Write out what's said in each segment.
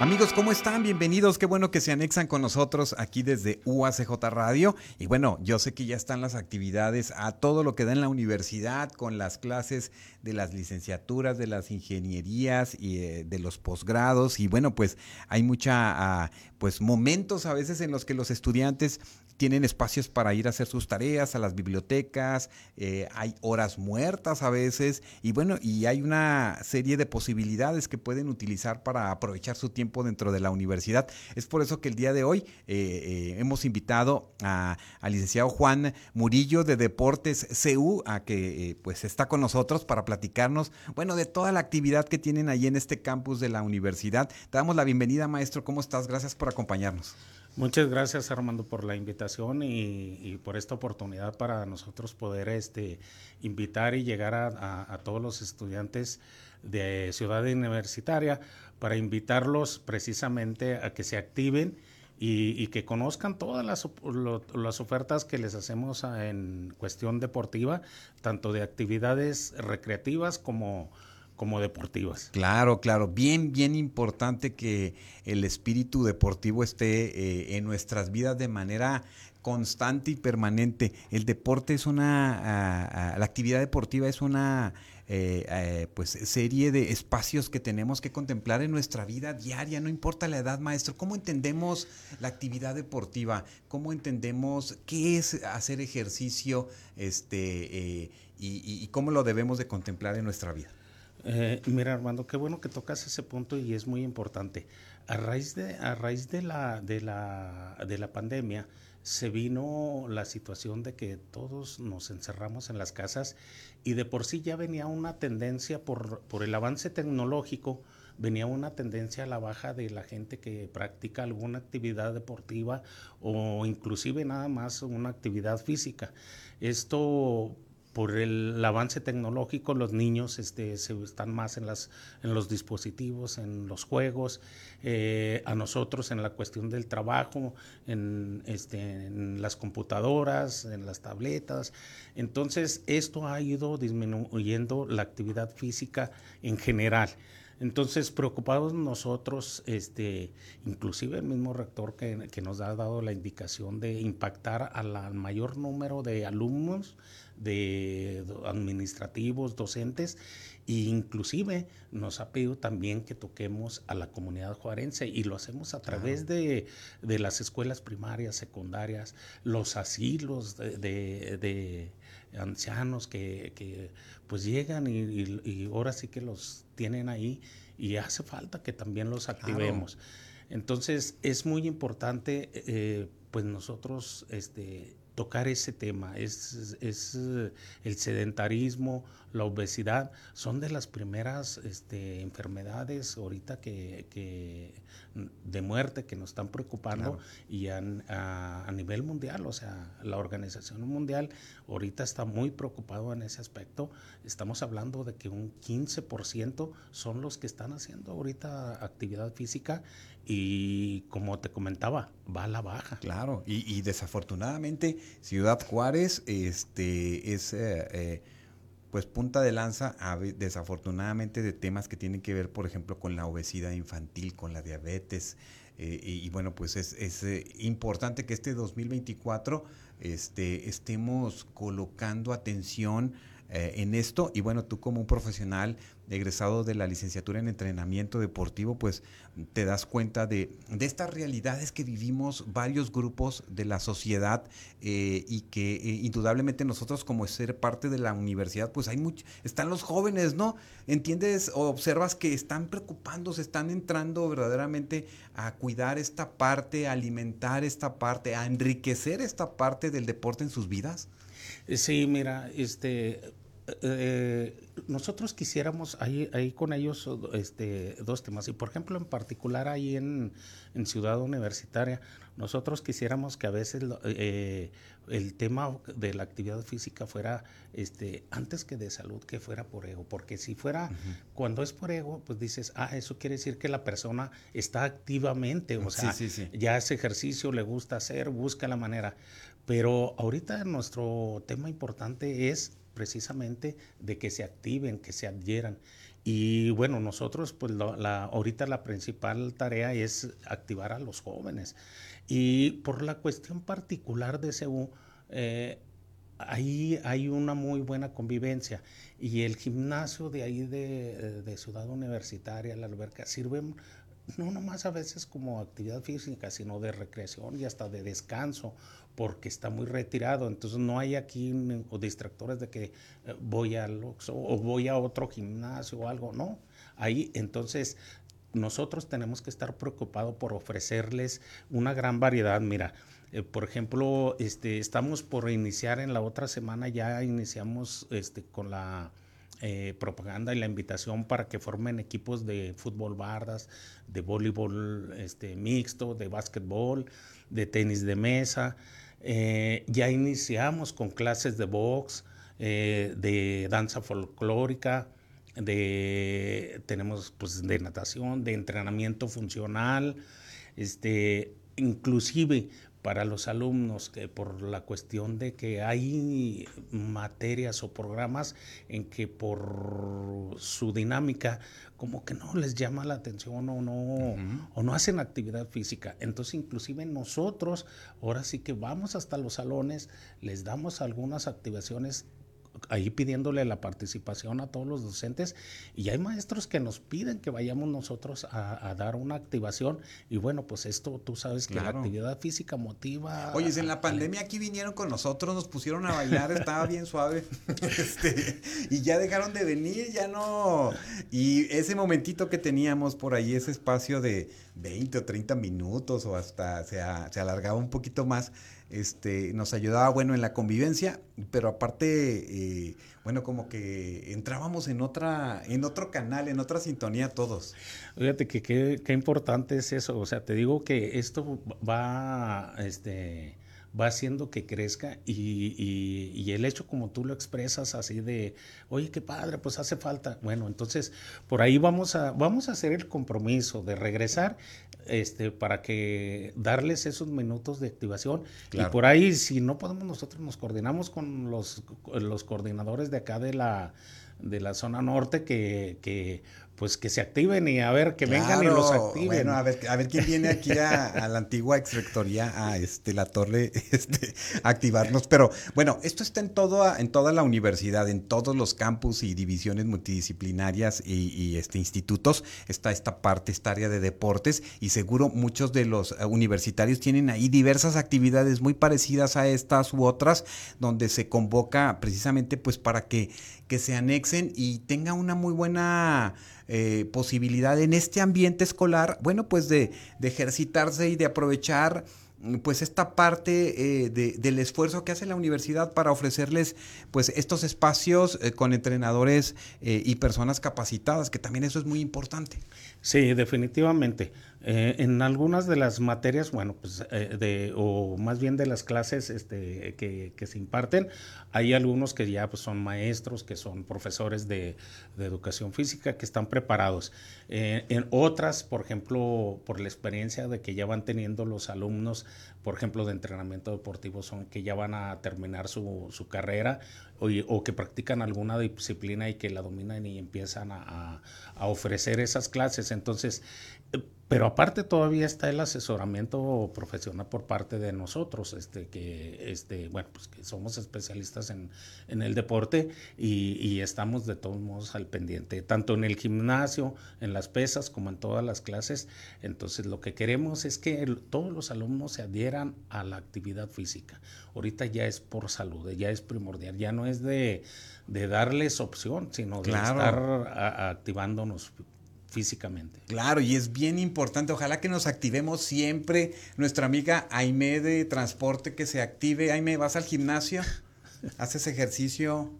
Amigos, ¿cómo están? Bienvenidos. Qué bueno que se anexan con nosotros aquí desde UACJ Radio. Y bueno, yo sé que ya están las actividades a todo lo que da en la universidad con las clases de las licenciaturas, de las ingenierías y eh, de los posgrados. Y bueno, pues hay mucha, ah, pues momentos a veces en los que los estudiantes tienen espacios para ir a hacer sus tareas a las bibliotecas, eh, hay horas muertas a veces y bueno, y hay una serie de posibilidades que pueden utilizar para aprovechar su tiempo dentro de la universidad. Es por eso que el día de hoy eh, eh, hemos invitado al licenciado Juan Murillo de Deportes CU a que pues está con nosotros para platicarnos, bueno, de toda la actividad que tienen ahí en este campus de la universidad. Te damos la bienvenida, maestro. ¿Cómo estás? Gracias por acompañarnos. Muchas gracias Armando por la invitación y, por esta oportunidad para nosotros poder este, invitar y llegar a, todos los estudiantes de Ciudad Universitaria para invitarlos precisamente a que se activen y, que conozcan todas las, las, ofertas que les hacemos en cuestión deportiva, tanto de actividades recreativas como como deportivas. Claro, claro, bien, bien importante que el espíritu deportivo esté eh, en nuestras vidas de manera constante y permanente. El deporte es una, la actividad deportiva es una eh, eh, pues serie de espacios que tenemos que contemplar en nuestra vida diaria, no importa la edad, maestro. ¿Cómo entendemos la actividad deportiva? ¿Cómo entendemos qué es hacer ejercicio este, y cómo lo debemos de contemplar en nuestra vida? Eh, mira, Armando, qué bueno que tocas ese punto y es muy importante. A raíz de, a raíz de, la, de, la, de la pandemia, se vino la situación de que todos nos encerramos en las casas y de por sí ya venía una tendencia por, por el avance tecnológico, venía una tendencia a la baja de la gente que practica alguna actividad deportiva o inclusive nada más una actividad física. Esto por el, avance tecnológico, los niños este, se están más en, las, en los dispositivos, en los juegos, eh, a nosotros en la cuestión del trabajo, este, en las computadoras, en las tabletas. Entonces, esto ha ido disminuyendo la actividad física en general. Entonces, preocupados nosotros, este, inclusive el mismo rector que, que nos ha dado la indicación de impactar al mayor número de alumnos de administrativos, docentes, e inclusive nos ha pedido también que toquemos a la comunidad juarense y lo hacemos a través de, las escuelas primarias, secundarias, los asilos de, ancianos que, pues llegan y, ahora sí que los tienen ahí y hace falta que también los activemos. Entonces es muy importante eh, pues nosotros este, tocar ese tema. Es, es, eh, el sedentarismo, la obesidad, son de las primeras este, enfermedades ahorita que, que, de muerte que nos están preocupando y a, a, nivel mundial, o sea, la Organización Mundial ahorita está muy preocupado en ese aspecto. Estamos hablando de que un 15% son los que están haciendo ahorita actividad física y como te comentaba, va a la baja. Claro, y, desafortunadamente Ciudad Juárez este, es eh, eh, pues punta de lanza desafortunadamente de temas que tienen que ver, por ejemplo, con la obesidad infantil, con la diabetes. Eh, y, bueno, pues es, es importante que este 2024 este, estemos colocando atención en esto. Y bueno, tú como un profesional egresado de la licenciatura en entrenamiento deportivo, pues te das cuenta de, de estas realidades que vivimos varios grupos de la sociedad eh, y que eh, indudablemente nosotros como ser parte de la universidad, pues hay mucho, están los jóvenes, ¿no? Entiendes o observas que están preocupándose, están entrando verdaderamente a cuidar esta parte, a alimentar esta parte, a enriquecer esta parte del deporte en sus vidas. Sí, mira, este eh, nosotros quisiéramos ahí, ahí con ellos este, dos temas. Y por ejemplo, en particular ahí en, Ciudad Universitaria, nosotros quisiéramos que a veces eh, el tema de la actividad física fuera, este, antes que de salud, que fuera por ego. Porque si fuera, cuando es por ego, pues dices, ah, eso quiere decir que la persona está activamente, o sea, ya ese ejercicio, le gusta hacer, busca la manera. Pero ahorita nuestro tema importante es precisamente de que se activen, que se adhieran. Y bueno, nosotros, pues la, ahorita la principal tarea es activar a los jóvenes. Y por la cuestión particular de CEU, eh, ahí hay una muy buena convivencia. Y el gimnasio de ahí de, de Ciudad Universitaria, la alberca, sirve no nomás a veces como actividad física, sino de recreación y hasta de descanso, porque está muy retirado. Entonces no hay aquí distractores de que eh, voy al o voy a otro gimnasio o algo, no. Ahí entonces nosotros tenemos que estar preocupados por ofrecerles una gran variedad. Mira, eh, por ejemplo, este, estamos por iniciar en la otra semana, ya iniciamos este, con la eh, propaganda y la invitación para que formen equipos de fútbol bardas, de voleibol este, mixto, de básquetbol, de tenis de mesa. Eh, ya iniciamos con clases de box, eh, de danza folclórica, de, tenemos pues de natación, de entrenamiento funcional, este, inclusive para los alumnos que por la cuestión de que hay materias o programas en que por su dinámica como que no les llama la atención o no o no hacen actividad física. Entonces, inclusive nosotros ahora sí que vamos hasta los salones, les damos algunas activaciones ahí pidiéndole la participación a todos los docentes y hay maestros que nos piden que vayamos nosotros a, dar una activación y bueno, pues esto tú sabes que la actividad física motiva. Oye, en la pandemia aquí vinieron con nosotros, nos pusieron a bailar, estaba bien suave este, y ya dejaron de venir, ya no. Y ese momentito que teníamos por ahí, ese espacio de 20 o 30 minutos o hasta se, se alargaba un poquito más este, nos ayudaba, bueno, en la convivencia, pero aparte, eh, bueno, como que entrábamos en otra, en otro canal, en otra sintonía todos. Fíjate que qué importante es eso, o sea, te digo que esto va, este, va haciendo que crezca y, y, el hecho como tú lo expresas así de, oye, qué padre, pues hace falta. Bueno, entonces por ahí vamos a, vamos a hacer el compromiso de regresar este, para que darles esos minutos de activación. Y por ahí, si no podemos nosotros, nos coordinamos con los, los coordinadores de acá de la, de la zona norte que, que pues que se activen y a ver que vengan y los activen. Bueno, a ver, a ver quién viene aquí a, la antigua ex rectoría a este la torre este activarnos, pero bueno, esto está en todo en toda la universidad, en todos los campus y divisiones multidisciplinarias y, este institutos está esta parte, esta área de deportes y seguro muchos de los eh, universitarios tienen ahí diversas actividades muy parecidas a estas u otras donde se convoca precisamente pues para que que se anexen y tenga una muy buena eh, posibilidad en este ambiente escolar, bueno, pues de, de ejercitarse y de aprovechar mm, pues esta parte eh, del esfuerzo que hace la universidad para ofrecerles pues estos espacios eh, con entrenadores y personas capacitadas, que también eso es muy importante. Sí, definitivamente. Eh, en algunas de las materias, bueno, pues, eh, de, o más bien de las clases este, que, que, se imparten, hay algunos que ya pues, son maestros, que son profesores de, educación física, que están preparados. Eh, en otras, por ejemplo, por la experiencia de que ya van teniendo los alumnos, por ejemplo, de entrenamiento deportivo, son que ya van a terminar su, su carrera o, o, que practican alguna disciplina y que la dominan y empiezan a, a ofrecer esas clases. Entonces, pero aparte todavía está el asesoramiento profesional por parte de nosotros, este, que, este, bueno, pues que somos especialistas en, en el deporte y, y, estamos de todos modos al pendiente, tanto en el gimnasio, en las pesas, como en todas las clases. Entonces lo que queremos es que todos los alumnos se adhieran a la actividad física. Ahorita ya es por salud, ya es primordial, ya no es de, de darles opción, sino de estar activándonos físicamente. Claro, y es bien importante, ojalá que nos activemos siempre. Nuestra amiga Aime de Transporte que se active. Aime, ¿vas al gimnasio? ¿Haces ejercicio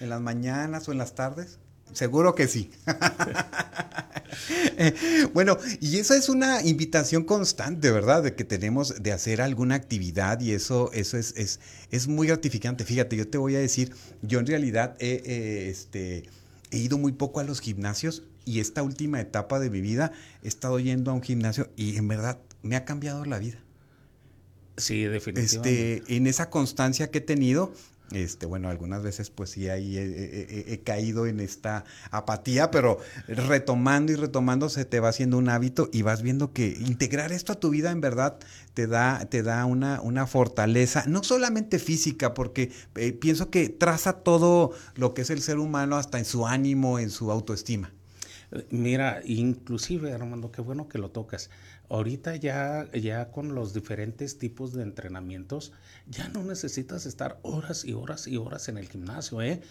en las mañanas o en las tardes? Seguro que sí. bueno, y esa es una invitación constante, ¿verdad? De que tenemos de hacer alguna actividad y eso, eso es, es, es muy gratificante. Fíjate, yo te voy a decir, yo en realidad he, este, he ido muy poco a los gimnasios y esta última etapa de mi vida he estado yendo a un gimnasio y en verdad me ha cambiado la vida. Sí, definitivamente. Este, en esa constancia que he tenido Este, bueno, algunas veces pues sí ahí he, caído en esta apatía, pero retomando y retomando se te va haciendo un hábito y vas viendo que integrar esto a tu vida en verdad te da, te da una, una fortaleza, no solamente física, porque eh, pienso que traza todo lo que es el ser humano hasta en su ánimo, en su autoestima. Mira, inclusive Armando, qué bueno que lo tocas. Ahorita ya, ya con los diferentes tipos de entrenamientos, ya no necesitas estar horas y horas y horas en el gimnasio, ¿eh?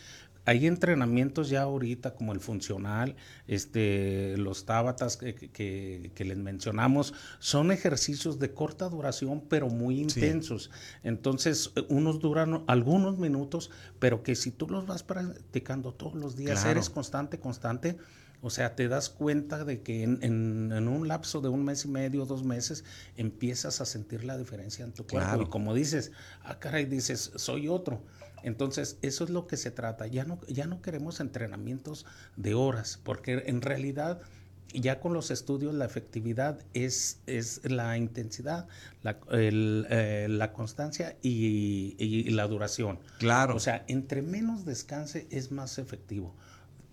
Hay entrenamientos ya ahorita como el funcional, este, los tábatas que, les mencionamos, son ejercicios de corta duración pero muy intensos. Entonces, unos duran algunos minutos, pero que si tú los vas practicando todos los días, eres constante, constante, o sea, te das cuenta de que en, un lapso de un mes y medio, dos meses, empiezas a sentir la diferencia en tu cuerpo. Y como dices, ah, caray, dices, soy otro. Entonces, eso es lo que se trata. Ya no, ya no queremos entrenamientos de horas, porque en realidad ya con los estudios la efectividad es, es la intensidad, la, eh, la constancia y, y, la duración. Claro. O sea, entre menos descanse es más efectivo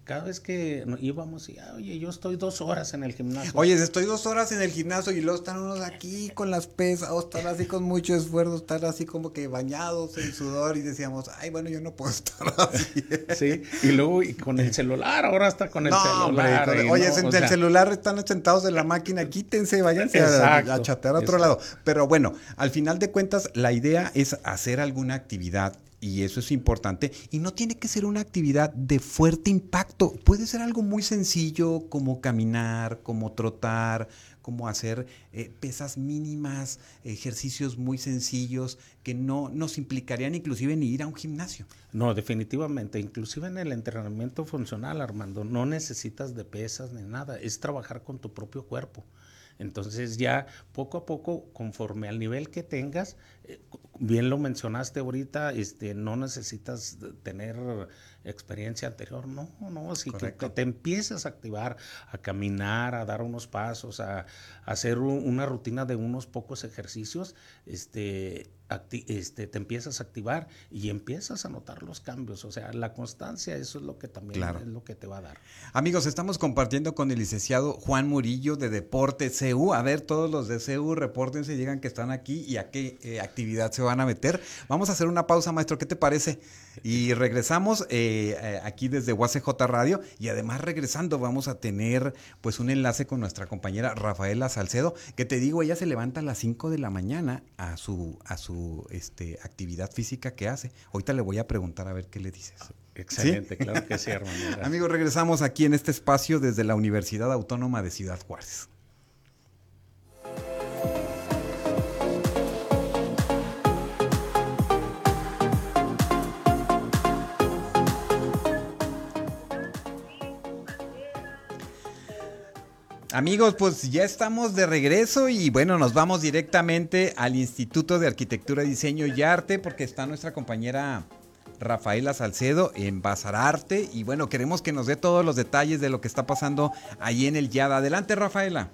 cada vez que íbamos y, oye, yo estoy dos horas en el gimnasio. Oye, estoy dos horas en el gimnasio y luego están unos aquí con las pesas, o están así con mucho esfuerzo, están así como que bañados en sudor y decíamos, ay, bueno, yo no puedo estar así. sí, y luego y con el celular, ahora está con el celular. oye, en el celular están sentados en la máquina, quítense, váyanse a, a, chatear a otro lado. Pero bueno, al final de cuentas, la idea es hacer alguna actividad y eso es importante, y no tiene que ser una actividad de fuerte impacto, puede ser algo muy sencillo como caminar, como trotar, como hacer eh, pesas mínimas, ejercicios muy sencillos que no nos implicarían inclusive ni ir a un gimnasio. No, definitivamente, inclusive en el entrenamiento funcional, Armando, no necesitas de pesas ni nada, es trabajar con tu propio cuerpo. Entonces ya poco a poco, conforme al nivel que tengas, bien lo mencionaste ahorita, este, no necesitas tener experiencia anterior, no, no, así que, te empiezas a activar, a caminar, a dar unos pasos, a, hacer una rutina de unos pocos ejercicios, este, este, te empiezas a activar y empiezas a notar los cambios. O sea, la constancia, eso es lo que también es lo que te va a dar. Amigos, estamos compartiendo con el licenciado Juan Murillo de Deporte CU. A ver, todos los de CU, repórtense, digan que están aquí y a qué eh, actividad se van a meter. Vamos a hacer una pausa, maestro, ¿qué te parece? Y regresamos eh, eh, aquí desde UACJ Radio y además regresando vamos a tener pues un enlace con nuestra compañera Rafaela Salcedo, que te digo, ella se levanta a las 5 de la mañana a su, a su este, actividad física que hace. Ahorita le voy a preguntar a ver qué le dices. Excelente, claro que sí, hermano. Amigos, regresamos aquí en este espacio desde la Universidad Autónoma de Ciudad Juárez. Amigos, pues ya estamos de regreso y bueno, nos vamos directamente al Instituto de Arquitectura, Diseño y Arte porque está nuestra compañera Rafaela Salcedo en Bazararte y bueno, queremos que nos dé todos los detalles de lo que está pasando ahí en el YADA. Adelante, Rafaela.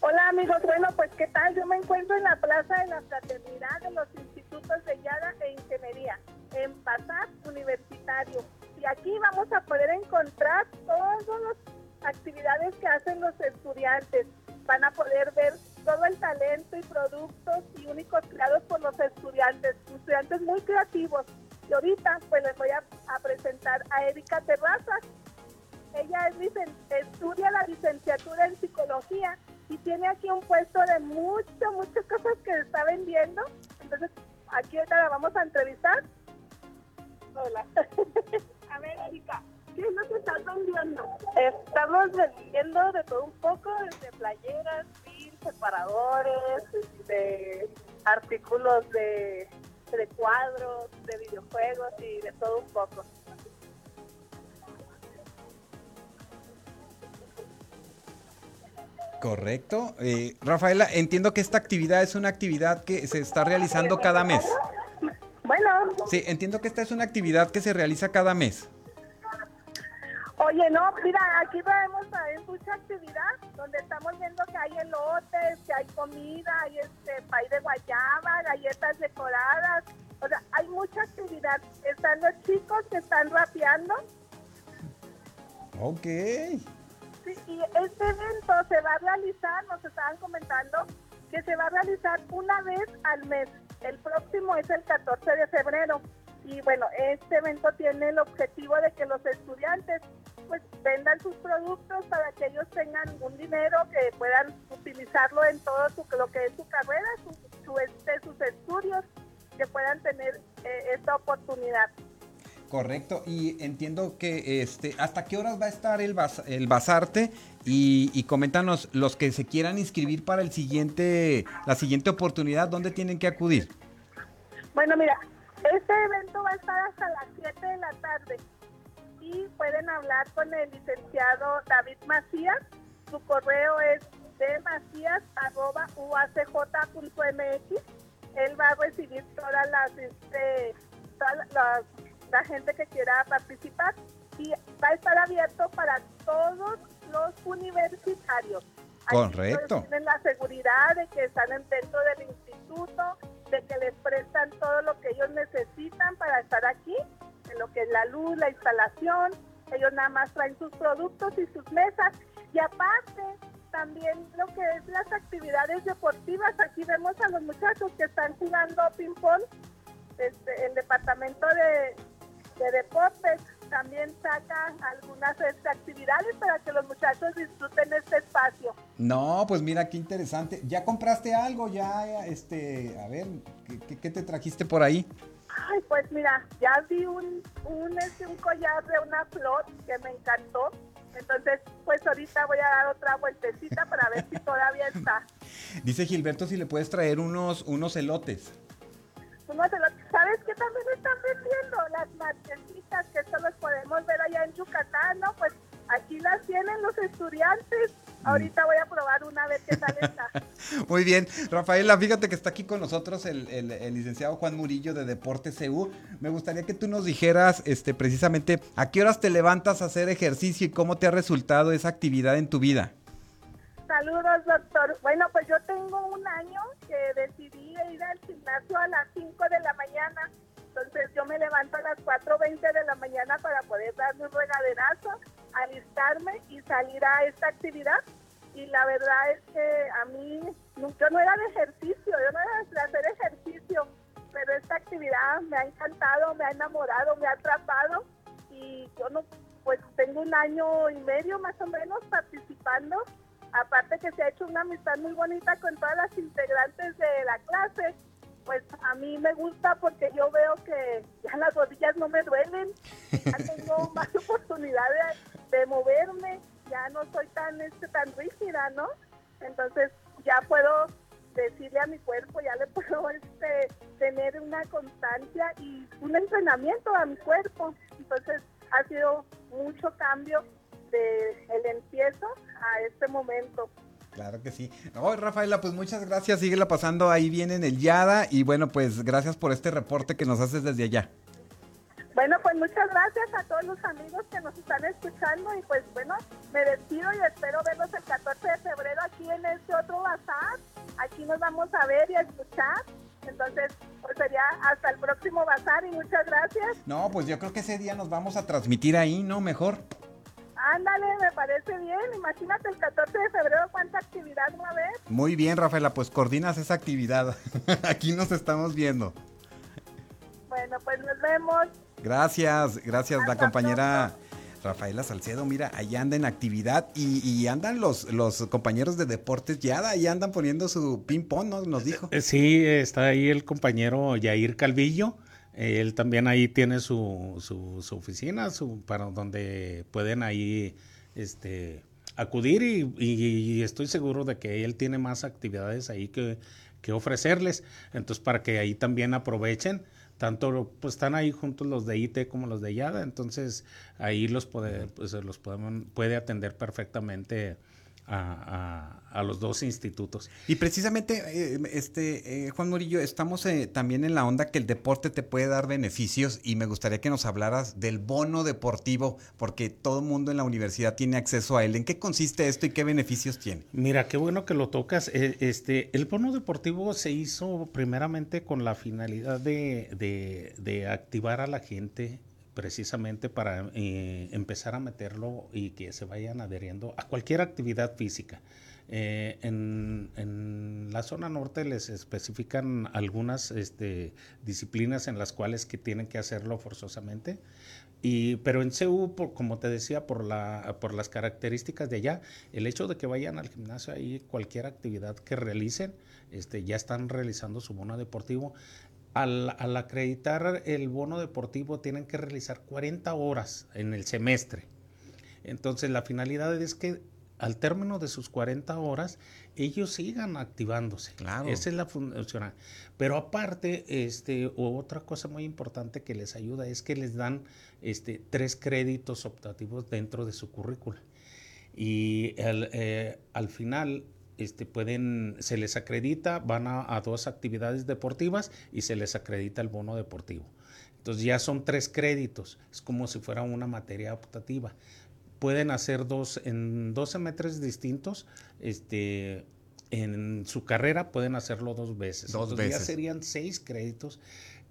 Hola amigos, bueno, pues qué tal, yo me encuentro en la Plaza de la Fraternidad de los Institutos de YADA e Ingeniería, en Bazar Universitario. Y aquí vamos a poder encontrar todos los actividades que hacen los estudiantes. Van a poder ver todo el talento y productos y únicos creados por los estudiantes, estudiantes muy creativos. Y ahorita pues les voy a, presentar a Erika Terrazas. Ella es estudia la licenciatura en psicología y tiene aquí un puesto de muchas, muchas cosas que está vendiendo. Entonces, aquí ahorita la vamos a entrevistar. Hola. a ver, Erika, ¿Qué es lo que estás vendiendo? Estamos vendiendo de todo un poco, desde playeras, pin, separadores, de artículos de, de cuadros, de videojuegos y de todo un poco. Correcto. Eh, Rafaela, entiendo que esta actividad es una actividad que se está realizando cada mes. Bueno. Sí, entiendo que esta es una actividad que se realiza cada mes. Oye, no, mira, aquí vemos hay mucha actividad donde estamos viendo que hay elotes, que hay comida, hay este pay de guayaba, galletas decoradas, O sea, hay mucha actividad. Están los chicos que están rapeando. Ok. Sí, y este evento se va a realizar, nos estaban comentando, que se va a realizar una vez al mes. El próximo es el 14 de febrero. Y bueno, este evento tiene el objetivo de que los estudiantes pues vendan sus productos para que ellos tengan un dinero que puedan utilizarlo en todo su, lo que es su carrera, su, este, sus estudios, que puedan tener eh, esta oportunidad. Correcto, y entiendo que este, ¿hasta qué horas va a estar el, el basarte? Y, y, coméntanos, los que se quieran inscribir para el siguiente, la siguiente oportunidad, ¿dónde tienen que acudir? Bueno, mira, este evento va a estar hasta las 7 de la tarde y pueden hablar con el licenciado David Macías. Su correo es dmacías.uacj.mx. Él va a recibir todas las, este, la gente que quiera participar y va a estar abierto para todos los universitarios. Correcto. tienen la seguridad de que están dentro del instituto, de que les prestan todo lo que ellos necesitan para estar aquí, lo que es la luz, la instalación. Ellos nada más traen sus productos y sus mesas. Y aparte, también lo que es las actividades deportivas. Aquí vemos a los muchachos que están jugando ping-pong. Este, el departamento de, de deportes también saca algunas este, actividades para que los muchachos disfruten este espacio. No, pues mira qué interesante. ¿Ya compraste algo? Ya, este, a ver, ¿qué, te trajiste por ahí? Ay, pues mira, ya vi un, un, este, un collar de una flor que me encantó. Entonces, pues ahorita voy a dar otra vueltecita para ver si todavía está. Dice Gilberto si le puedes traer unos, unos elotes. Unos elotes. ¿Sabes qué también están vendiendo? Las marquesitas que solo podemos ver allá en Yucatán, ¿no? Pues aquí las tienen los estudiantes. Ahorita voy a probar una vez qué tal está. Muy bien. Rafaela, fíjate que está aquí con nosotros el, licenciado Juan Murillo de Deportes CU. Me gustaría que tú nos dijeras este, precisamente a qué horas te levantas a hacer ejercicio y cómo te ha resultado esa actividad en tu vida. Saludos, doctor. Bueno, pues yo tengo un año que decidí ir al gimnasio a las 5 de la mañana. Entonces yo me levanto a las 4.20 de la mañana para poder darme un regaderazo, alistarme y salir a esta actividad. Y la verdad es que a mí, yo no era de ejercicio, yo no era de hacer ejercicio, pero esta actividad me ha encantado, me ha enamorado, me ha atrapado. Y yo no, pues tengo un año y medio más o menos participando aparte que se ha hecho una amistad muy bonita con todas las integrantes de la clase, pues a mí me gusta porque yo veo que ya las rodillas no me duelen, ya tengo más oportunidad de, moverme, ya no soy tan este tan rígida, ¿no? Entonces ya puedo decirle a mi cuerpo, ya le puedo este tener una constancia y un entrenamiento a mi cuerpo. Entonces ha sido mucho cambio el empiezo a este momento. Claro que sí. No, Rafaela, pues muchas gracias. Síguela pasando ahí bien en el Yada. Y bueno, pues gracias por este reporte que nos haces desde allá. Bueno, pues muchas gracias a todos los amigos que nos están escuchando. Y pues bueno, me despido y espero verlos el 14 de febrero aquí en este otro bazar. Aquí nos vamos a ver y a escuchar. Entonces, pues sería hasta el próximo bazar y muchas gracias. No, pues yo creo que ese día nos vamos a transmitir ahí, ¿no? Mejor. Ándale, me parece bien. Imagínate el 14 de febrero cuánta actividad va a haber. Muy bien, Rafaela, pues coordinas esa actividad. Aquí nos estamos viendo. Bueno, pues nos vemos. Gracias, gracias, la compañera Rafaela Salcedo. Mira, ahí anda en actividad y, andan los, los compañeros de deportes ya, ahí andan poniendo su ping-pong, ¿no? Nos dijo. Eh, sí, está ahí el compañero Yair Calvillo él también ahí tiene su, su, oficina su, para donde pueden ahí este, acudir y, estoy seguro de que él tiene más actividades ahí que, que ofrecerles. Entonces, para que ahí también aprovechen tanto pues están ahí juntos los de IT como los de YADA, entonces ahí los pues, los podemos, puede atender perfectamente a, los dos institutos. Y precisamente, eh, este eh, Juan Murillo, estamos eh, también en la onda que el deporte te puede dar beneficios y me gustaría que nos hablaras del bono deportivo, porque todo el mundo en la universidad tiene acceso a él. ¿En qué consiste esto y qué beneficios tiene? Mira, qué bueno que lo tocas. Este, el bono deportivo se hizo primeramente con la finalidad de, de activar a la gente precisamente para eh, empezar a meterlo y que se vayan adheriendo a cualquier actividad física. Eh, en, la zona norte les especifican algunas este, disciplinas en las cuales que tienen que hacerlo forzosamente, y, pero en CU, como te decía, por, la, por las características de allá, el hecho de que vayan al gimnasio ahí, cualquier actividad que realicen, este, ya están realizando su bono deportivo al, acreditar el bono deportivo tienen que realizar 40 horas en el semestre. Entonces la finalidad es que al término de sus 40 horas ellos sigan activándose. Claro. Esa es la función. Pero aparte, este, otra cosa muy importante que les ayuda es que les dan este, tres créditos optativos dentro de su currícula. Y eh, al final este, pueden, se les acredita, van a, dos actividades deportivas y se les acredita el bono deportivo. Entonces ya son tres créditos, es como si fuera una materia optativa. Pueden hacer dos, en dos semestres distintos, este, en su carrera pueden hacerlo dos veces. Dos veces. Ya serían seis créditos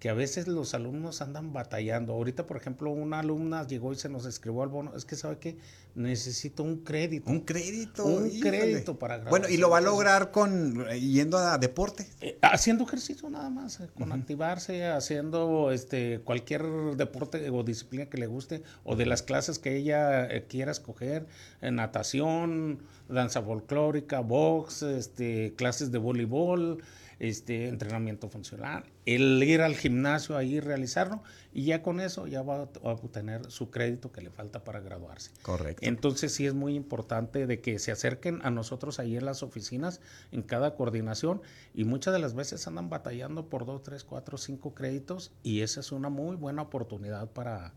que a veces los alumnos andan batallando. Ahorita, por ejemplo, una alumna llegó y se nos escribió al bono, es que sabe que necesito un crédito. Un crédito. Un crédito para grabar. Bueno, y lo va a lograr con eh, yendo a deporte. Eh, haciendo ejercicio nada más, eh, con activarse, haciendo este cualquier deporte o disciplina que le guste, o de las clases que ella quiera escoger, natación, danza folclórica, box, este, clases de voleibol este, entrenamiento funcional, el ir al gimnasio ahí realizarlo y ya con eso ya va, a obtener su crédito que le falta para graduarse. Correcto. Entonces sí es muy importante de que se acerquen a nosotros ahí en las oficinas, en cada coordinación y muchas de las veces andan batallando por dos, tres, cuatro, cinco créditos y esa es una muy buena oportunidad para,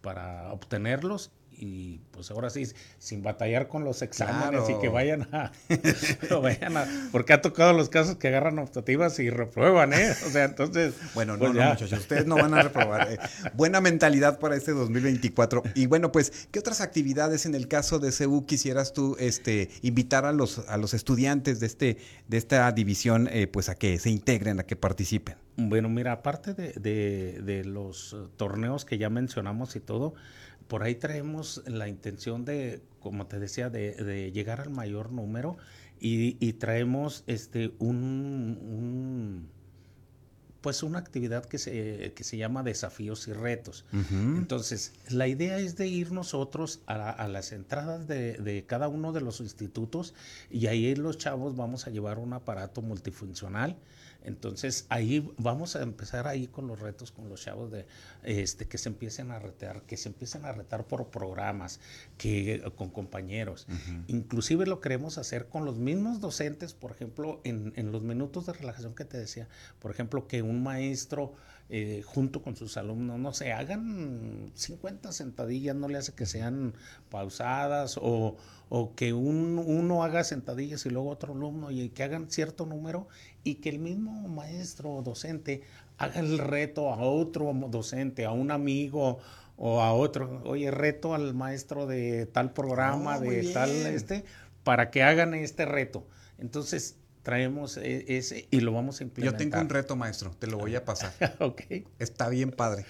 para obtenerlos y pues ahora sí, sin batallar con los exámenes y que vayan a, vayan a, porque ha tocado los casos que agarran optativas y reprueban, ¿eh? O sea, entonces... Bueno, no, pues no, muchachos, ustedes no van a reprobar. Eh. Buena mentalidad para este 2024. Y bueno, pues, ¿qué otras actividades en el caso de CEU quisieras tú este, invitar a los, a los estudiantes de, este, de esta división eh, pues a que se integren, a que participen? Bueno, mira, aparte de, de, de los torneos que ya mencionamos y todo, por ahí traemos la intención de, como te decía, de, llegar al mayor número y, traemos este un, pues una actividad que se, que se llama desafíos y retos. Entonces, la idea es de ir nosotros a, las entradas de, de, cada uno de los institutos y ahí los chavos vamos a llevar un aparato multifuncional entonces ahí vamos a empezar ahí con los retos con los chavos de este que se empiecen a retar, que se empiecen a retar por programas, que con compañeros. Inclusive lo queremos hacer con los mismos docentes, por ejemplo, en, en los minutos de relajación que te decía, por ejemplo, que un maestro eh, junto con sus alumnos, no sé, hagan 50 sentadillas, no le hace que sean pausadas o, o que un, uno haga sentadillas y luego otro alumno y que hagan cierto número y que el mismo maestro o docente haga el reto a otro docente, a un amigo o a otro, oye, reto al maestro de tal programa, ah, de tal este, para que hagan este reto. Entonces, traemos e, ese y lo vamos a implementar. Yo tengo un reto, maestro, te lo voy a pasar. ok. Está bien padre.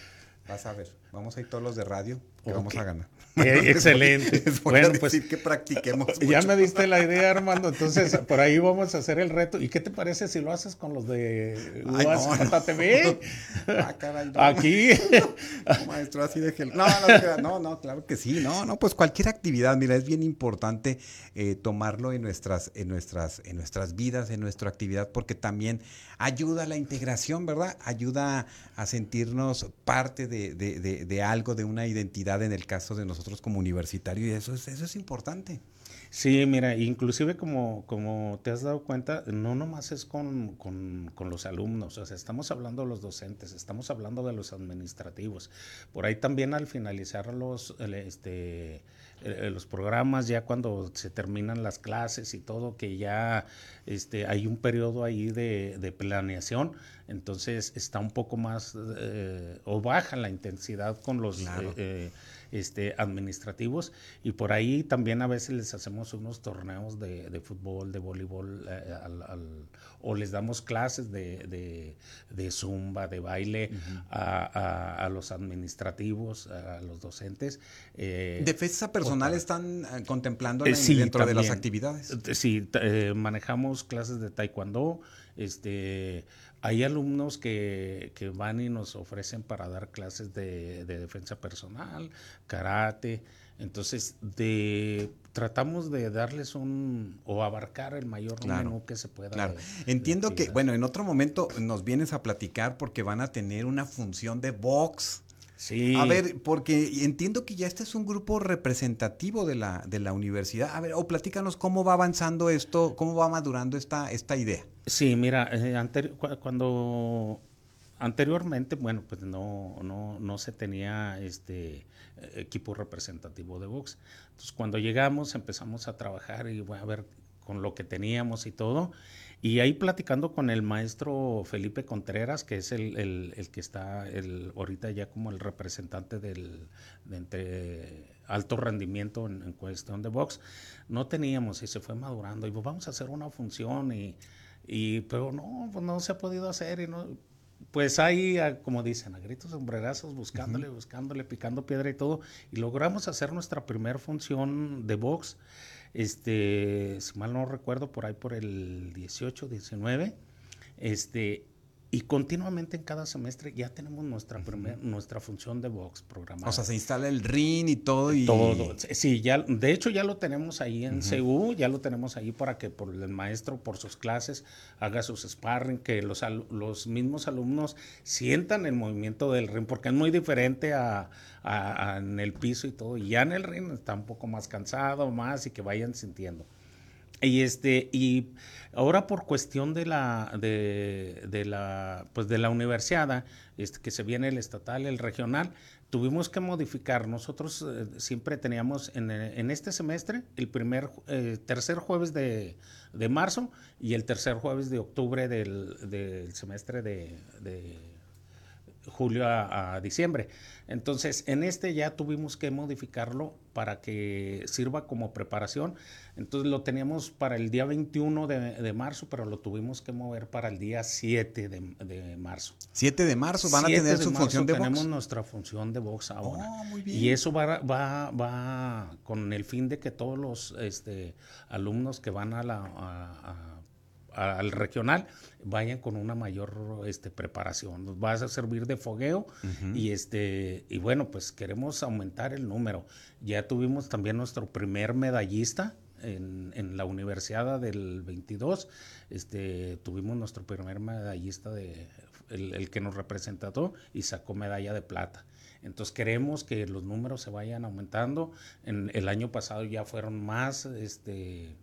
Vas a ver, vamos a ir todos los de radio que vamos a ganar. excelente. bueno, pues que practiquemos. Ya me diste la idea, Armando. Entonces, por ahí vamos a hacer el reto. ¿Y qué te parece si lo haces con los de UASJTV? Ah, Aquí. Maestro, así de gel. No, no, no, claro que sí. No, no, pues cualquier actividad, mira, es bien importante eh, tomarlo en nuestras, en, nuestras, en nuestras vidas, en nuestra actividad, porque también ayuda a la integración, ¿verdad? Ayuda a sentirnos parte de, de, de, de algo, de una identidad en el caso de nosotros como universitario y eso es, eso es importante. Sí, mira, inclusive como, como te has dado cuenta, no nomás es con, con, con, los alumnos, o sea, estamos hablando de los docentes, estamos hablando de los administrativos. Por ahí también al finalizar los, este, eh, los programas, ya cuando se terminan las clases y todo, que ya este, hay un periodo ahí de, planeación, entonces está un poco más eh, o baja la intensidad con los eh, este, administrativos y por ahí también a veces les hacemos unos torneos de, fútbol, de voleibol o les damos clases de, zumba, de baile a, los administrativos, a los docentes. Defensa personal están eh, contemplando eh, dentro de las actividades. Eh, sí, manejamos clases de taekwondo. Este, hay alumnos que, que, van y nos ofrecen para dar clases de, defensa personal, karate. Entonces, de, tratamos de darles un o abarcar el mayor menú que se pueda. Claro. Entiendo que, bueno, en otro momento nos vienes a platicar porque van a tener una función de box. Sí. A ver, porque entiendo que ya este es un grupo representativo de la, de la universidad. A ver, o platícanos cómo va avanzando esto, cómo va madurando esta, esta idea. Sí, mira, eh, cuando anteriormente, bueno, pues no, no, no se tenía este equipo representativo de box. Entonces, cuando llegamos, empezamos a trabajar y bueno, a ver con lo que teníamos y todo. Y ahí platicando con el maestro Felipe Contreras, que es el, que está el, ahorita ya como el representante del de entre alto rendimiento en, cuestión de box, no teníamos y se fue madurando. Y pues vamos a hacer una función y, y pero no, pues no se ha podido hacer y no, pues ahí, como dicen, a gritos sombrerazos, buscándole, buscándole, picando piedra y todo, y logramos hacer nuestra primera función de box este, si mal no recuerdo, por ahí por el 18, 19, este, y continuamente en cada semestre ya tenemos nuestra nuestra función de box programada. O sea, se instala el RIN y todo y todo. Sí, ya de hecho ya lo tenemos ahí en CU, ya lo tenemos ahí para que por el maestro por sus clases haga sus sparring, que los los mismos alumnos sientan el movimiento del RIN porque es muy diferente a, en el piso y todo. Y ya en el RIN está un poco más cansado, más y que vayan sintiendo. Y este, y ahora por cuestión de la, de, de la, pues de la universidad, este, que se viene el estatal, el regional, tuvimos que modificar. Nosotros eh, siempre teníamos en, en, este semestre el primer, eh, tercer jueves de, de, marzo y el tercer jueves de octubre del, del semestre de julio a, a, diciembre. Entonces, en este ya tuvimos que modificarlo para que sirva como preparación. Entonces lo teníamos para el día 21 de, marzo, pero lo tuvimos que mover para el día 7 de, marzo. 7 de marzo van a tener su función de box. Tenemos nuestra función de box ahora. Oh, muy bien. Y eso va, va, va con el fin de que todos los este, alumnos que van a la al regional vayan con una mayor este, preparación. Nos va a servir de fogueo y este y bueno, pues queremos aumentar el número. Ya tuvimos también nuestro primer medallista en, en la universidad del 22. Este, tuvimos nuestro primer medallista de el, el que nos representó y sacó medalla de plata. Entonces queremos que los números se vayan aumentando. En el año pasado ya fueron más este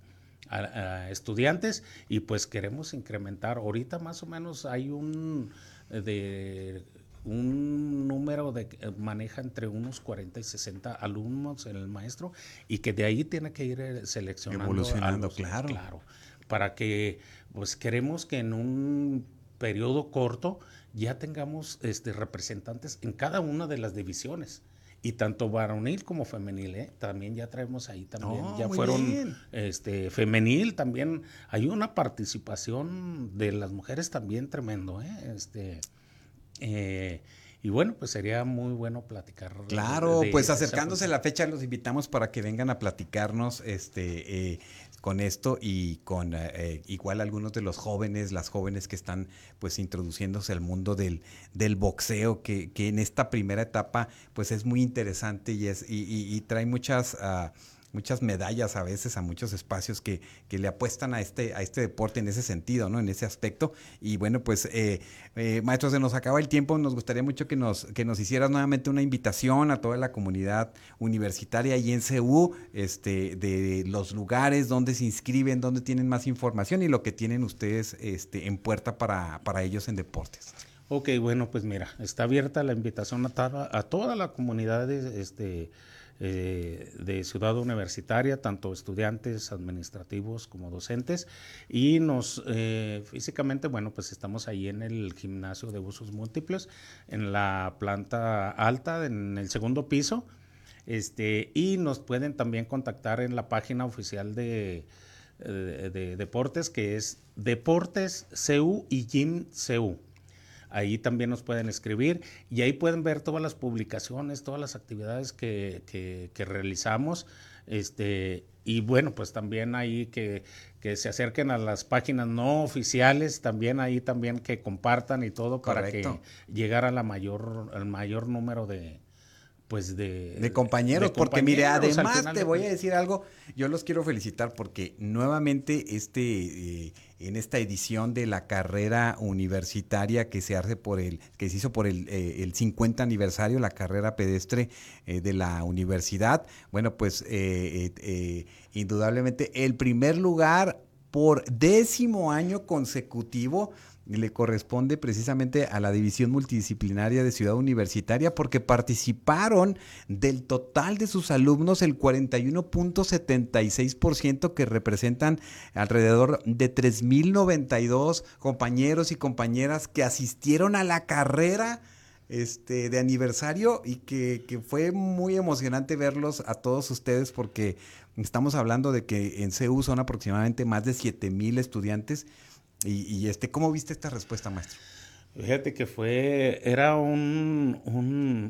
a, estudiantes y pues queremos incrementar. Ahorita más o menos hay un de un número de maneja entre unos 40 y 60 alumnos en el maestro y que de ahí tiene que ir eh, seleccionando evolucionando, claro. claro, para que pues queremos que en un periodo corto ya tengamos este representantes en cada una de las divisiones y tanto varonil como femenil, ¿eh? también ya traemos ahí también, ya fueron este femenil también, hay una participación de las mujeres también tremendo, ¿eh? este eh, y bueno, pues sería muy bueno platicar. Claro, pues acercándose la fecha, los invitamos para que vengan a platicarnos este, eh, con esto y con eh, igual algunos de los jóvenes, las jóvenes que están pues introduciéndose al mundo del, del boxeo, que, que en esta primera etapa pues es muy interesante y, es, y, trae muchas... Uh, muchas medallas a veces a muchos espacios que, que, le apuestan a este, a este deporte en ese sentido, ¿no? En ese aspecto. Y bueno, pues, eh, eh, maestro, se nos acaba el tiempo. Nos gustaría mucho que nos, que nos hicieras nuevamente una invitación a toda la comunidad universitaria y en CU, este, de los lugares donde se inscriben, donde tienen más información y lo que tienen ustedes este, en puerta para, para ellos en deportes. Ok, bueno, pues mira, está abierta la invitación a, a toda la comunidad este, eh, de Ciudad Universitaria, tanto estudiantes, administrativos como docentes. Y nos, eh, físicamente, bueno, pues estamos ahí en el gimnasio de usos múltiples, en la planta alta, en el segundo piso. Este, y nos pueden también contactar en la página oficial de, de deportes, que es Deportes CU y Gym CU. Ahí también nos pueden escribir y ahí pueden ver todas las publicaciones, todas las actividades que, que, realizamos. Este, y bueno, pues también ahí que, que, se acerquen a las páginas no oficiales, también ahí también que compartan y todo para que llegar a la mayor, al mayor número de, pues de, de, compañeros, porque mire, además te voy a decir algo, yo los quiero felicitar porque nuevamente este eh, en esta edición de la carrera universitaria que se hace por el que se hizo por el, eh, el 50 aniversario la carrera pedestre eh, de la universidad, bueno, pues indudablemente el primer lugar por décimo año consecutivo le corresponde precisamente a la División Multidisciplinaria de Ciudad Universitaria porque participaron del total de sus alumnos el 41.76% que representan alrededor de 3.092 compañeros y compañeras que asistieron a la carrera este, de aniversario y que, que, fue muy emocionante verlos a todos ustedes porque estamos hablando de que en CEU son aproximadamente más de 7 mil estudiantes y, este, ¿cómo viste esta respuesta, maestro? Fíjate que fue, era un,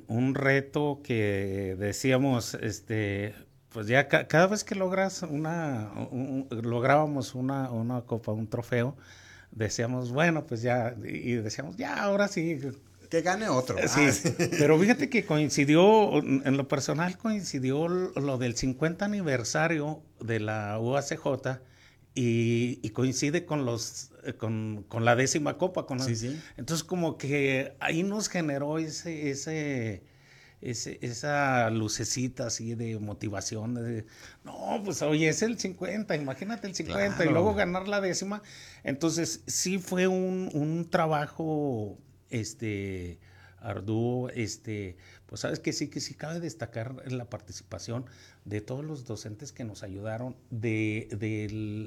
un, reto que decíamos, este, pues ya cada vez que logras una, lográbamos una, una copa, un trofeo, decíamos, bueno, pues ya, y decíamos, ya, ahora sí. Que gane otro. Sí, ah, pero fíjate que coincidió, en lo personal coincidió lo del 50 aniversario de la UACJ y, coincide con los eh, con, la décima copa. Con Entonces como que ahí nos generó ese, ese, esa lucecita así de motivación. De, no, pues oye, es el 50, imagínate el 50 y luego ganar la décima. Entonces sí fue un, un trabajo este, arduo, este, pues sabes que sí, que sí cabe destacar la participación de todos los docentes que nos ayudaron. De,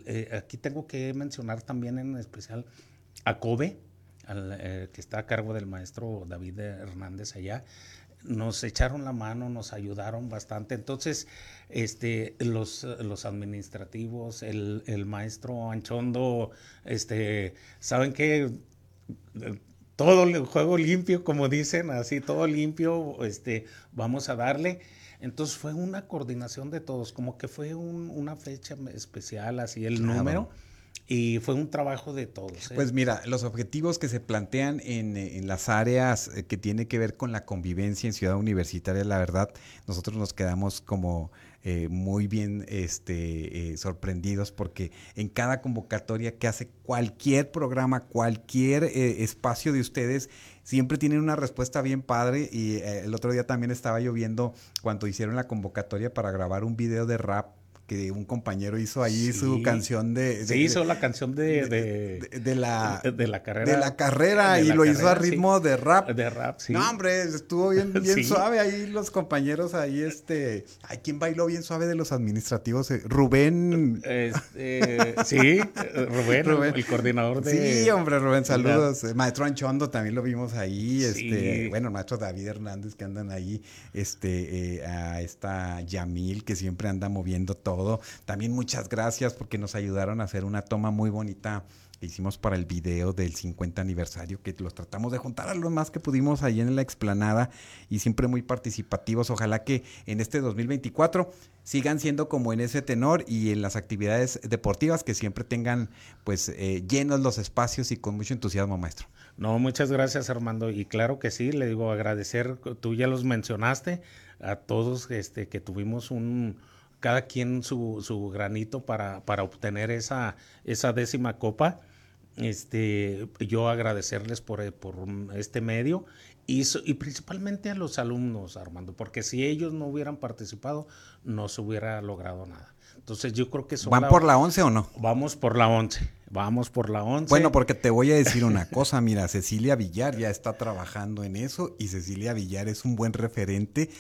eh, aquí tengo que mencionar también en especial a COBE, eh, que está a cargo del maestro David Hernández allá. Nos echaron la mano, nos ayudaron bastante. Entonces, este, los, los administrativos, el, el maestro Anchondo, este, ¿saben qué? todo el juego limpio, como dicen, así todo limpio, este, vamos a darle. Entonces fue una coordinación de todos, como que fue una fecha especial, así el número. Y fue un trabajo de todos. ¿eh? Pues mira, los objetivos que se plantean en, en, las áreas eh, que tiene que ver con la convivencia en Ciudad Universitaria, la verdad, nosotros nos quedamos como eh, muy bien este, eh, sorprendidos porque en cada convocatoria que hace cualquier programa, cualquier eh, espacio de ustedes, siempre tienen una respuesta bien padre y el otro día también estaba lloviendo cuando hicieron la convocatoria para grabar un video de rap que un compañero hizo ahí su canción de, Se hizo la canción de de, la, de, la carrera. De la carrera y lo hizo a ritmo de rap. De rap, sí. No, hombre, estuvo bien, bien suave ahí los compañeros ahí, este... Ay, ¿quién bailó bien suave de los administrativos? Eh, Rubén... Este, sí, Rubén, el coordinador de... Sí, hombre, Rubén, saludos. Maestro Anchondo también lo vimos ahí, este... Bueno, el maestro David Hernández que andan ahí, este... Eh, a esta Yamil que siempre anda moviendo todo también muchas gracias porque nos ayudaron a hacer una toma muy bonita que hicimos para el video del 50 aniversario, que los tratamos de juntar a lo más que pudimos ahí en la explanada y siempre muy participativos. Ojalá que en este 2024 sigan siendo como en ese tenor y en las actividades deportivas que siempre tengan pues eh, llenos los espacios y con mucho entusiasmo, maestro. No, muchas gracias Armando y claro que sí, le digo agradecer, tú ya los mencionaste a todos este que tuvimos un cada quien su, su granito para, para, obtener esa, esa décima copa. Este, yo agradecerles por, por este medio y, y, principalmente a los alumnos, Armando, porque si ellos no hubieran participado, no se hubiera logrado nada. Entonces yo creo que son ¿Van por la 11 o no? Vamos por la 11. Vamos por la 11. Bueno, porque te voy a decir una cosa, mira, Cecilia Villar ya está trabajando en eso y Cecilia Villar es un buen referente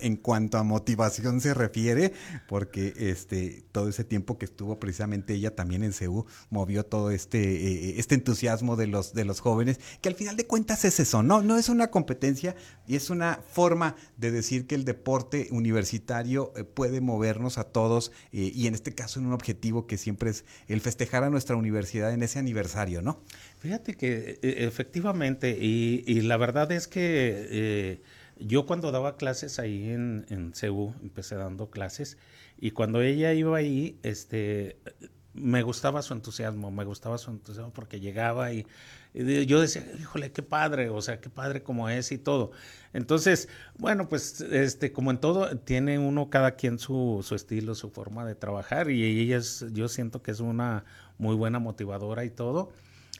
en cuanto a motivación se refiere, porque este todo ese tiempo que estuvo precisamente ella también en CEU movió todo este eh, este entusiasmo de los de los jóvenes, que al final de cuentas es eso, no no es una competencia y es una forma de decir que el deporte universitario eh, puede movernos a todos eh, y en este caso en un objetivo que siempre es el festejar a universidad en ese aniversario, ¿no? Fíjate que e, efectivamente, y, la verdad es que eh, yo cuando daba clases ahí en, en CEU, empecé dando clases, y cuando ella iba ahí, este, me gustaba su entusiasmo, me gustaba su entusiasmo porque llegaba y, yo decía, híjole, qué padre, o sea, qué padre como es y todo. Entonces, bueno, pues este, como en todo, tiene uno cada quien su, su estilo, su forma de trabajar y ella es, yo siento que es una muy buena motivadora y todo.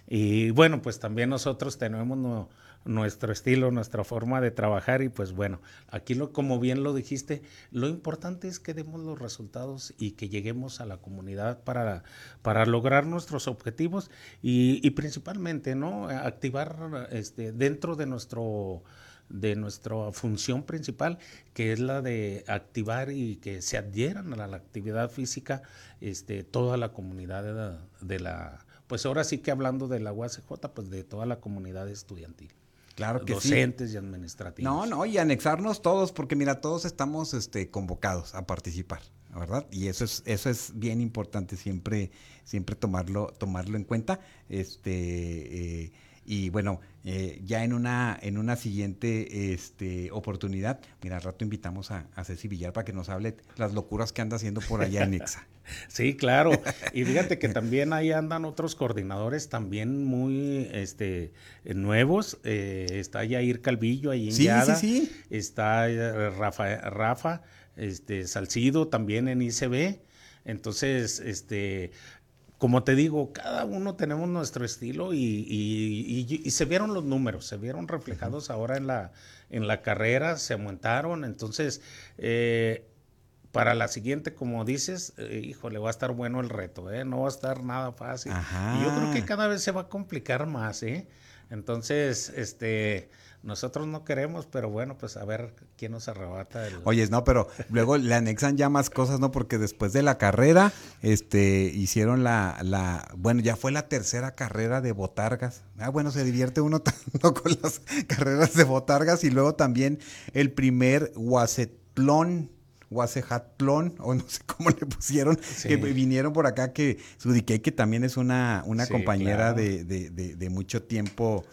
Y bueno, pues también nosotros tenemos nuestro estilo, nuestra forma de trabajar y pues bueno, aquí lo, como bien lo dijiste, lo importante es que demos los resultados y que lleguemos a la comunidad para, para lograr nuestros objetivos y, principalmente, ¿no? Activar este, dentro de nuestro de nuestra función principal, que es la de activar y que se adhieran a la, actividad física este, toda la comunidad de la pues ahora sí que hablando de la UACJ, pues de toda la comunidad estudiantil. Claro que docentes y administrativos. No, no, y anexarnos todos, porque mira, todos estamos este, convocados a participar, ¿verdad? Y eso es, eso es bien importante siempre, siempre tomarlo, tomarlo en cuenta. Este, eh, y bueno, eh, ya en una, en una siguiente este, oportunidad, mira, al rato invitamos a, a, Ceci Villar para que nos hable las locuras que anda haciendo por allá en Exa. sí, claro. Y fíjate que también ahí andan otros coordinadores también muy este, nuevos. Eh, está Yair Calvillo ahí en sí, Sí, sí. Está eh, Rafa, Rafa este, Salcido también en ICB. Entonces, este, como te digo, cada uno tenemos nuestro estilo y, se vieron los números, se vieron reflejados ahora en la, en la carrera, se aumentaron, entonces eh, para la siguiente, como dices, eh, híjole, va a estar bueno el reto, ¿eh? no va a estar nada fácil. Y yo creo que cada vez se va a complicar más, ¿eh? Entonces, este, nosotros no queremos, pero bueno, pues a ver quién nos arrebata el... Oye, no, pero luego le anexan ya más cosas, ¿no? Porque después de la carrera, este, hicieron la, la, bueno, ya fue la tercera carrera de botargas. Ah, bueno, se divierte uno tanto con las carreras de botargas y luego también el primer Huacetlón. Huacejatlón, o no sé cómo le pusieron, que vinieron por acá, que Sudique, que también es una, una compañera de, de, de, mucho tiempo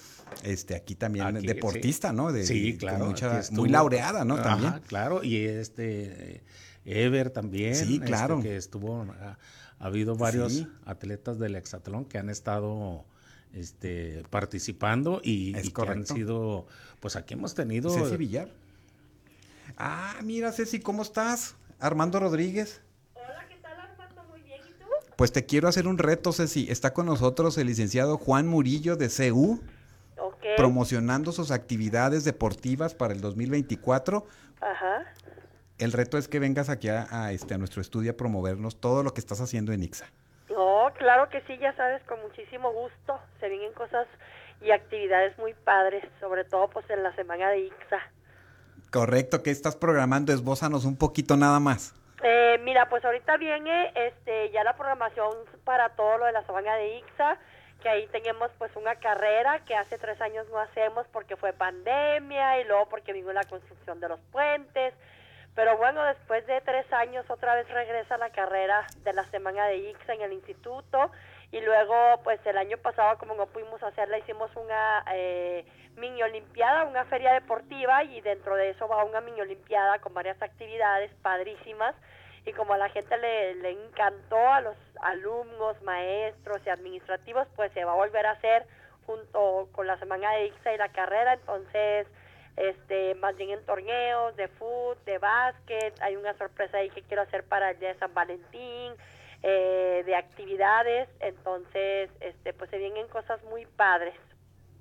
este aquí también deportista, ¿no? De, sí, claro. muy laureada, ¿no? también. Claro, y este Ever también. Sí, este, claro. que estuvo, ha, habido varios atletas del hexatlón que han estado este, participando y, que han sido, pues aquí hemos tenido. Ceci Villar. Ah, mira, Ceci, ¿cómo estás? Armando Rodríguez. Hola, ¿qué tal, Armando? Muy bien, ¿y tú? Pues te quiero hacer un reto, Ceci. Está con nosotros el licenciado Juan Murillo de CU promocionando sus actividades deportivas para el 2024. Ajá. El reto es que vengas aquí a, este, a nuestro estudio a promovernos todo lo que estás haciendo en IXA. No, claro que sí, ya sabes, con muchísimo gusto. Se vienen cosas y actividades muy padres, sobre todo pues en la semana de IXA. Correcto, ¿qué estás programando? Esbózanos un poquito nada más. Eh, mira, pues ahorita viene este, ya la programación para todo lo de la semana de IXA que ahí tenemos pues una carrera que hace tres años no hacemos porque fue pandemia y luego porque vino la construcción de los puentes. Pero bueno, después de tres años otra vez regresa la carrera de la semana de IX en el instituto y luego pues el año pasado como no pudimos hacerla hicimos una eh, mini olimpiada, una feria deportiva y dentro de eso va una mini olimpiada con varias actividades padrísimas y como a la gente le, le encantó a los alumnos, maestros y administrativos, pues se va a volver a hacer junto con la semana de IXA y la carrera, entonces este más bien en torneos de fútbol, de básquet, hay una sorpresa ahí que quiero hacer para el día de San Valentín, eh, de actividades, entonces este pues se vienen cosas muy padres.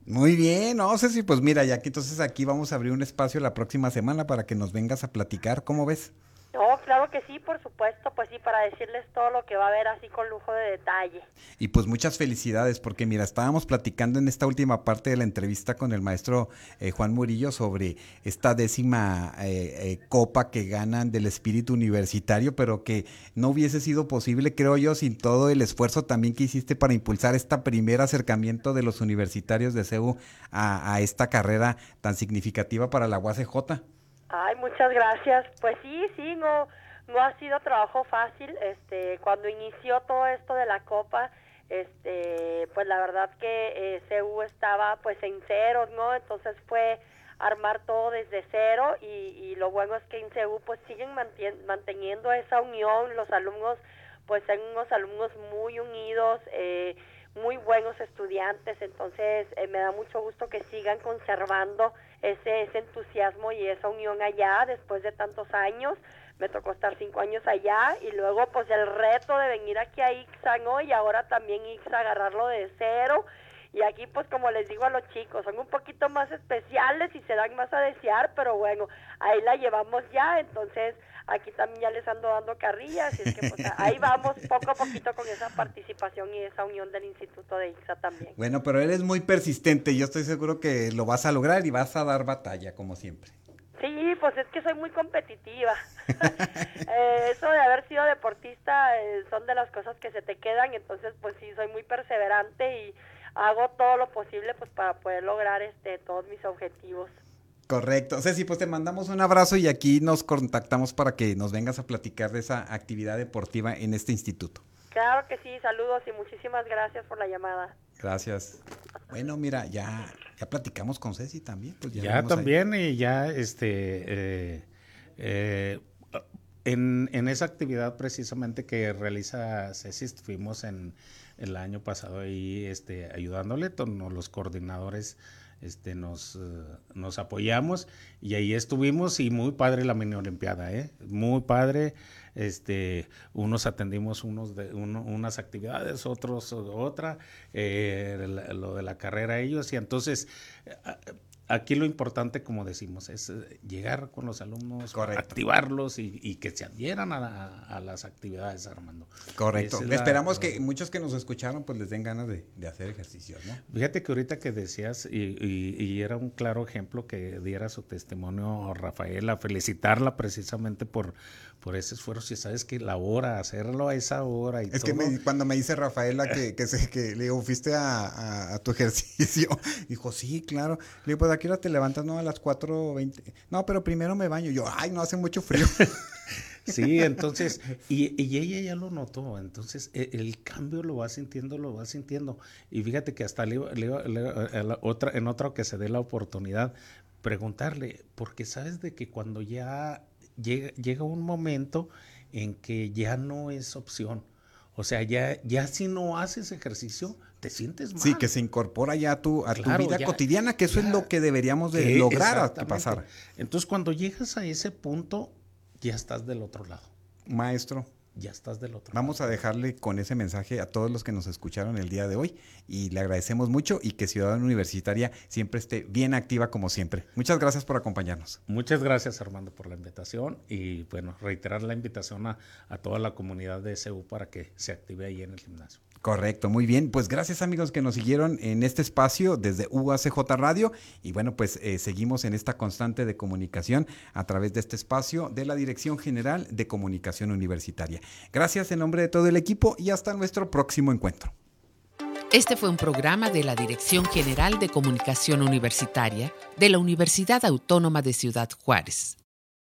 Muy bien, no sé si pues mira, ya que entonces aquí vamos a abrir un espacio la próxima semana para que nos vengas a platicar, ¿cómo ves? No, claro que sí, por supuesto, pues sí, para decirles todo lo que va a haber así con lujo de detalle. Y pues muchas felicidades, porque mira, estábamos platicando en esta última parte de la entrevista con el maestro eh, Juan Murillo sobre esta décima eh, eh, copa que ganan del espíritu universitario, pero que no hubiese sido posible, creo yo, sin todo el esfuerzo también que hiciste para impulsar este primer acercamiento de los universitarios de CEU a, a esta carrera tan significativa para la UACJ. Ay, muchas gracias. Pues sí, sí, no, no ha sido trabajo fácil. Este, cuando inició todo esto de la copa, este, pues la verdad que eh, CU estaba pues en ceros, ¿no? Entonces fue armar todo desde cero y, y lo bueno es que en CU pues siguen manteniendo esa unión, los alumnos pues son unos alumnos muy unidos, eh, muy buenos estudiantes, entonces eh, me da mucho gusto que sigan conservando ese, ese entusiasmo y esa unión allá después de tantos años. Me tocó estar cinco años allá y luego pues el reto de venir aquí a Ixa, ¿no? Y ahora también Ixa agarrarlo de cero. Y aquí pues como les digo a los chicos, son un poquito más especiales y se dan más a desear, pero bueno, ahí la llevamos ya, entonces aquí también ya les ando dando carrillas, y es que pues, ahí vamos poco a poquito con esa participación y esa unión del Instituto de IXA también. Bueno, pero eres muy persistente, yo estoy seguro que lo vas a lograr y vas a dar batalla, como siempre. Sí, pues es que soy muy competitiva. Eh, eso de haber sido deportista eh, son de las cosas que se te quedan, entonces pues sí, soy muy perseverante y hago todo lo posible pues para poder lograr este todos mis objetivos. Correcto. Ceci, pues te mandamos un abrazo y aquí nos contactamos para que nos vengas a platicar de esa actividad deportiva en este instituto. Claro que sí, saludos y muchísimas gracias por la llamada. Gracias. Bueno, mira, ya, ya platicamos con Ceci también. Pues ya, también y ya este eh, eh, en, en, esa actividad precisamente que realiza Ceci, estuvimos en el año pasado ahí este, ayudándole, los coordinadores este, nos, eh, nos apoyamos y ahí estuvimos y muy padre la mini olimpiada, ¿eh? muy padre. Este, unos atendimos unos de, unas actividades, otros otra, eh, lo de la carrera ellos y entonces aquí lo importante, como decimos, es eh, llegar con los alumnos, activarlos y, que se adhieran a, las actividades, Armando. Correcto. Esperamos que muchos que nos escucharon pues les den ganas de, hacer ejercicios, ¿no? Fíjate que ahorita que decías, y, era un claro ejemplo que diera su testimonio Rafaela, felicitarla precisamente por, por ese esfuerzo. Si sabes que la hora, hacerlo a esa hora y Es que cuando me dice Rafaela que, que, se, que le digo, fuiste a, tu ejercicio, dijo, sí, claro. Le digo, pues aquí ahora te levantas, no, a las 4.20. No, pero primero me baño. Yo, ay, no hace mucho frío. Sí, entonces, y, y, ella ya lo notó, entonces e, el, cambio lo va sintiendo, lo va sintiendo. Y fíjate que hasta le, otra, en otra que se dé la oportunidad, preguntarle, porque sabes de que cuando ya llega, llega un momento en que ya no es opción. O sea, ya, ya si no haces ejercicio, te sientes mal. Sí, que se incorpora ya a tu, a tu vida cotidiana, que eso es lo que deberíamos de lograr pasar. Entonces, cuando llegas a ese punto, ya estás del otro lado. Maestro, ya estás del otro Vamos a dejarle con ese mensaje a todos los que nos escucharon el día de hoy y le agradecemos mucho y que Ciudadana Universitaria siempre esté bien activa como siempre. Muchas gracias por acompañarnos. Muchas gracias Armando por la invitación y bueno, reiterar la invitación a, a toda la comunidad de SU para que se active ahí en el gimnasio. Correcto, muy bien. Pues gracias amigos que nos siguieron en este espacio desde UACJ Radio y bueno, pues eh, seguimos en esta constante de comunicación a través de este espacio de la Dirección General de Comunicación Universitaria. Gracias en nombre de todo el equipo y hasta nuestro próximo encuentro. Este fue un programa de la Dirección General de Comunicación Universitaria de la Universidad Autónoma de Ciudad Juárez.